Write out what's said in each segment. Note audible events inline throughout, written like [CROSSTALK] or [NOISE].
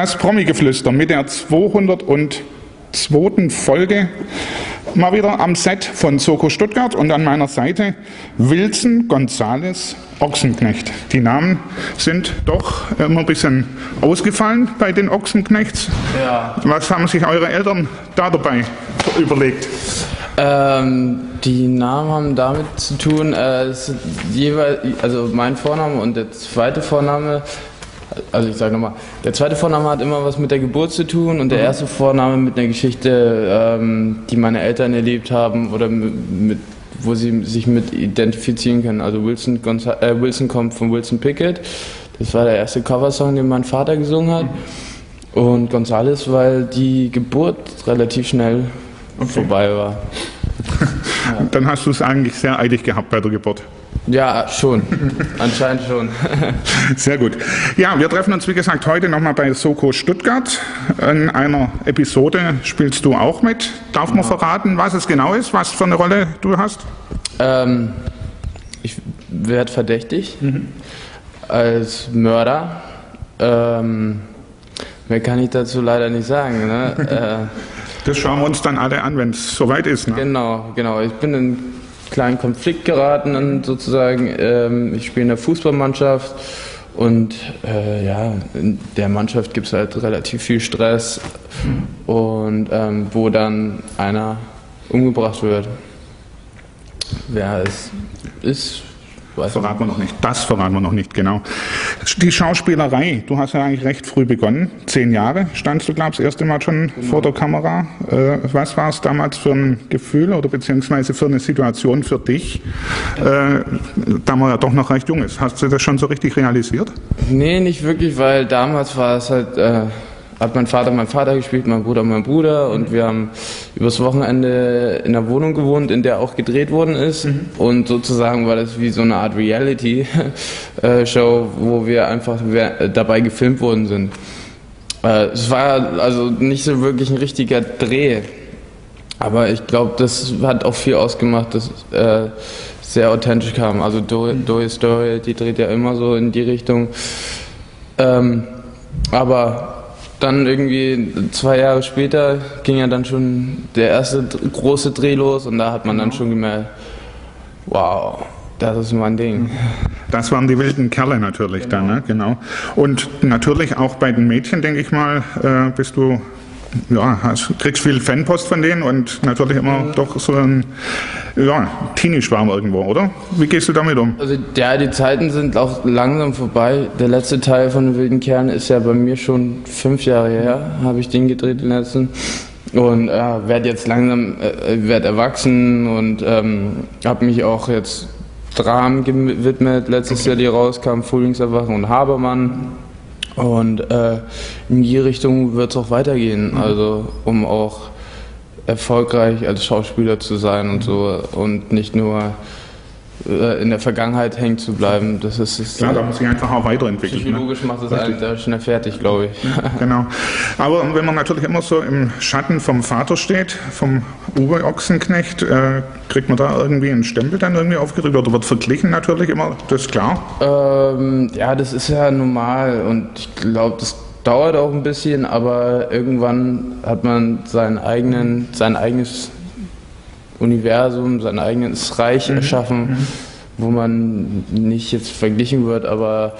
Das Promi-Geflüster mit der 202. Folge mal wieder am Set von Soko Stuttgart und an meiner Seite Wilson Gonzales Ochsenknecht. Die Namen sind doch immer ein bisschen ausgefallen bei den Ochsenknechts. Ja. Was haben sich eure Eltern da dabei überlegt? Ähm, die Namen haben damit zu tun, äh, jeweils, also mein Vorname und der zweite Vorname, also ich sage nochmal, der zweite Vorname hat immer was mit der Geburt zu tun und der erste Vorname mit einer Geschichte, ähm, die meine Eltern erlebt haben oder mit, wo sie sich mit identifizieren können. Also Wilson, Gonza äh, Wilson kommt von Wilson Pickett. Das war der erste Coversong, den mein Vater gesungen hat. Und Gonzales, weil die Geburt relativ schnell vorbei war. [LAUGHS] Dann hast du es eigentlich sehr eilig gehabt bei der Geburt. Ja, schon. Anscheinend schon. [LAUGHS] Sehr gut. Ja, wir treffen uns wie gesagt heute nochmal bei Soko Stuttgart. In einer Episode spielst du auch mit. Darf man verraten, was es genau ist, was für eine Rolle du hast? ähm, ich werde verdächtig als Mörder. Ähm, mehr kann ich dazu leider nicht sagen. Ne? [LAUGHS] Das schauen wir uns dann alle an, wenn es soweit ist. äh, Ne? genau, genau. Ich bin in einen kleinen Konflikt geraten, und sozusagen. Ähm, ich spiele in der Fußballmannschaft und äh, ja, in der Mannschaft gibt es halt relativ viel Stress und ähm, wo dann einer umgebracht wird. Wer es ist, weiß Verraten wir noch nicht. Das verraten wir noch nicht, genau. Die Schauspielerei, du hast ja eigentlich recht früh begonnen. Zehn Jahre standst du, glaube ich, das erste Mal schon vor der Kamera. Äh, was war es damals für ein Gefühl oder beziehungsweise für eine Situation für dich, äh, da man ja doch noch recht jung ist? Hast du das schon so richtig realisiert? Nee, nicht wirklich, weil damals war es halt, äh, hat mein Vater mein Vater gespielt, mein Bruder mein Bruder und wir haben übers Wochenende in einer Wohnung gewohnt, in der auch gedreht worden ist und sozusagen war das wie so eine Art Reality-Show, [LAUGHS] wo wir einfach dabei gefilmt worden sind. Äh, es war also nicht so wirklich ein richtiger Dreh, aber ich glaube, das hat auch viel ausgemacht, dass äh, sehr authentisch kam. Also Do- Doris Story, die dreht ja immer so in die Richtung. Ähm, aber dann irgendwie zwei Jahre später ging ja dann schon der erste große Dreh los und da hat man dann schon gemerkt, wow, das ist mein Ding. Das waren die wilden Kerle natürlich dann, ne? genau. Und natürlich auch bei den Mädchen, denke ich mal, äh, bist du, ja, hast, kriegst viel Fanpost von denen und natürlich immer doch so ein, ja, Teenie-Schwarm irgendwo, oder? Wie gehst du damit um? Also ja, die Zeiten sind auch langsam vorbei. Der letzte Teil von den wilden Kernen ist ja bei mir schon fünf Jahre her, habe ich den gedreht, den letzten. Und äh, werde jetzt langsam, äh, werd erwachsen und ähm, habe mich auch jetzt Dramen gewidmet. Letztes Jahr, die rauskam, Frühlingserwachen und Habermann. Und äh, in die Richtung wird es auch weitergehen. Also um auch erfolgreich als Schauspieler zu sein und so und nicht nur in der Vergangenheit hängen zu bleiben. Das ist, ist Klar, da muss ich einfach auch weiterentwickeln. Ne? psychologisch macht es einen sehr schnell fertig, glaube ich. Genau. Aber wenn man natürlich immer so im Schatten vom Vater steht, vom Uwe Ochsenknecht, äh, kriegt man da irgendwie einen Stempel dann irgendwie aufgedrückt oder wird verglichen natürlich immer, das ist klar. Ähm, ja, das ist ja normal und ich glaube, das dauert auch ein bisschen, aber irgendwann hat man seinen eigenen, sein eigenes Universum, sein eigenes Reich erschaffen, wo man nicht jetzt verglichen wird, aber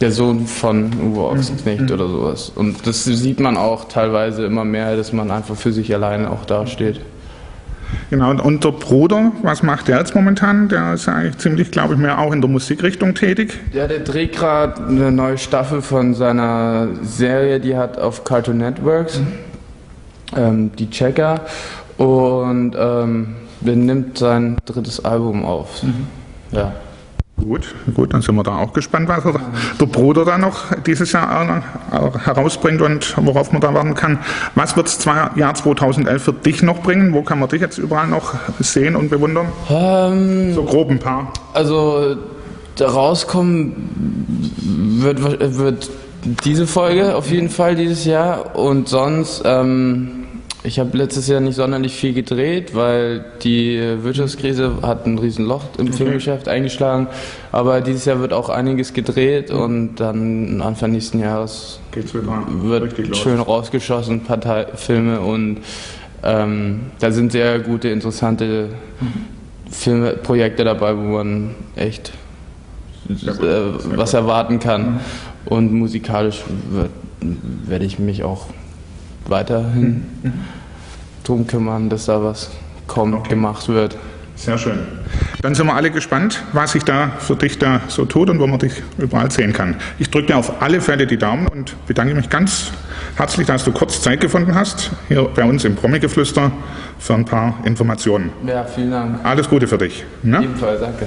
der Sohn von Uwe Ochsenknecht oder sowas. Und das sieht man auch teilweise immer mehr, dass man einfach für sich alleine auch dasteht. Genau, und, der Bruder, was macht der jetzt momentan? Der ist eigentlich ziemlich, glaube ich, mehr auch in der Musikrichtung tätig. Ja, der dreht gerade eine neue Staffel von seiner Serie, die hat auf Cartoon Networks, ähm, die Checker, und ähm, nimmt sein drittes Album auf. Ja. Gut, gut, dann sind wir da auch gespannt, was er, der Bruder da noch dieses Jahr äh, herausbringt und worauf man da warten kann. Was wird das Jahr 2011 für dich noch bringen? Wo kann man dich jetzt überall noch sehen und bewundern? Ähm, So grob ein paar. also da rauskommen wird, wird diese Folge auf jeden Fall dieses Jahr und sonst ähm, Ich habe letztes Jahr nicht sonderlich viel gedreht, weil die Wirtschaftskrise hat ein Riesenloch im okay. Filmgeschäft eingeschlagen. Aber dieses Jahr wird auch einiges gedreht und dann Anfang nächsten Jahres wird schön rausgeschossen, ein paar Filme und ähm, da sind sehr gute, interessante Filmprojekte dabei, wo man echt äh, was erwarten kann. Und musikalisch werde ich mich auch weiterhin mhm. drum kümmern, dass da was kommt, okay. gemacht wird. Sehr schön. Dann sind wir alle gespannt, was sich da für dich da so tut und wo man dich überall sehen kann. Ich drücke dir auf alle Fälle die Daumen und bedanke mich ganz herzlich, dass du kurz Zeit gefunden hast, hier bei uns im Promi-Geflüster für ein paar Informationen. Ja, vielen Dank. Alles Gute für dich. Ja? Ebenfalls, danke.